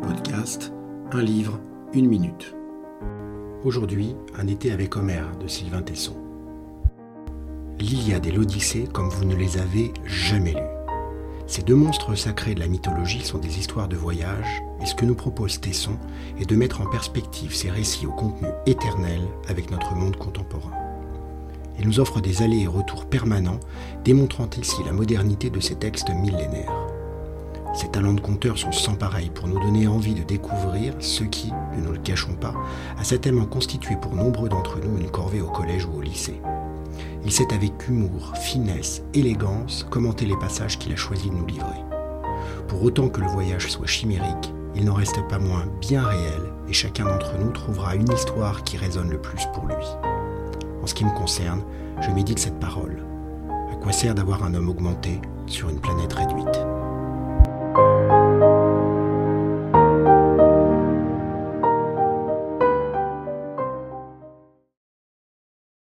podcast, un livre, une minute. Aujourd'hui, un été avec Homère de Sylvain Tesson. L'Iliade et l'Odyssée comme vous ne les avez jamais lues. Ces deux monstres sacrés de la mythologie sont des histoires de voyage, et ce que nous propose Tesson est de mettre en perspective ces récits au contenu éternel avec notre monde contemporain. Il nous offre des allers et retours permanents, démontrant ici la modernité de ces textes millénaires. Ces talents de conteur sont sans pareil pour nous donner envie de découvrir ce qui, ne nous le cachons pas, a certainement constitué pour nombreux d'entre nous une corvée au collège ou au lycée. Il sait avec humour, finesse, élégance commenter les passages qu'il a choisi de nous livrer. Pour autant que le voyage soit chimérique, il n'en reste pas moins bien réel et chacun d'entre nous trouvera une histoire qui résonne le plus pour lui. En ce qui me concerne, je médite cette parole. À quoi sert d'avoir un homme augmenté sur une planète réduite?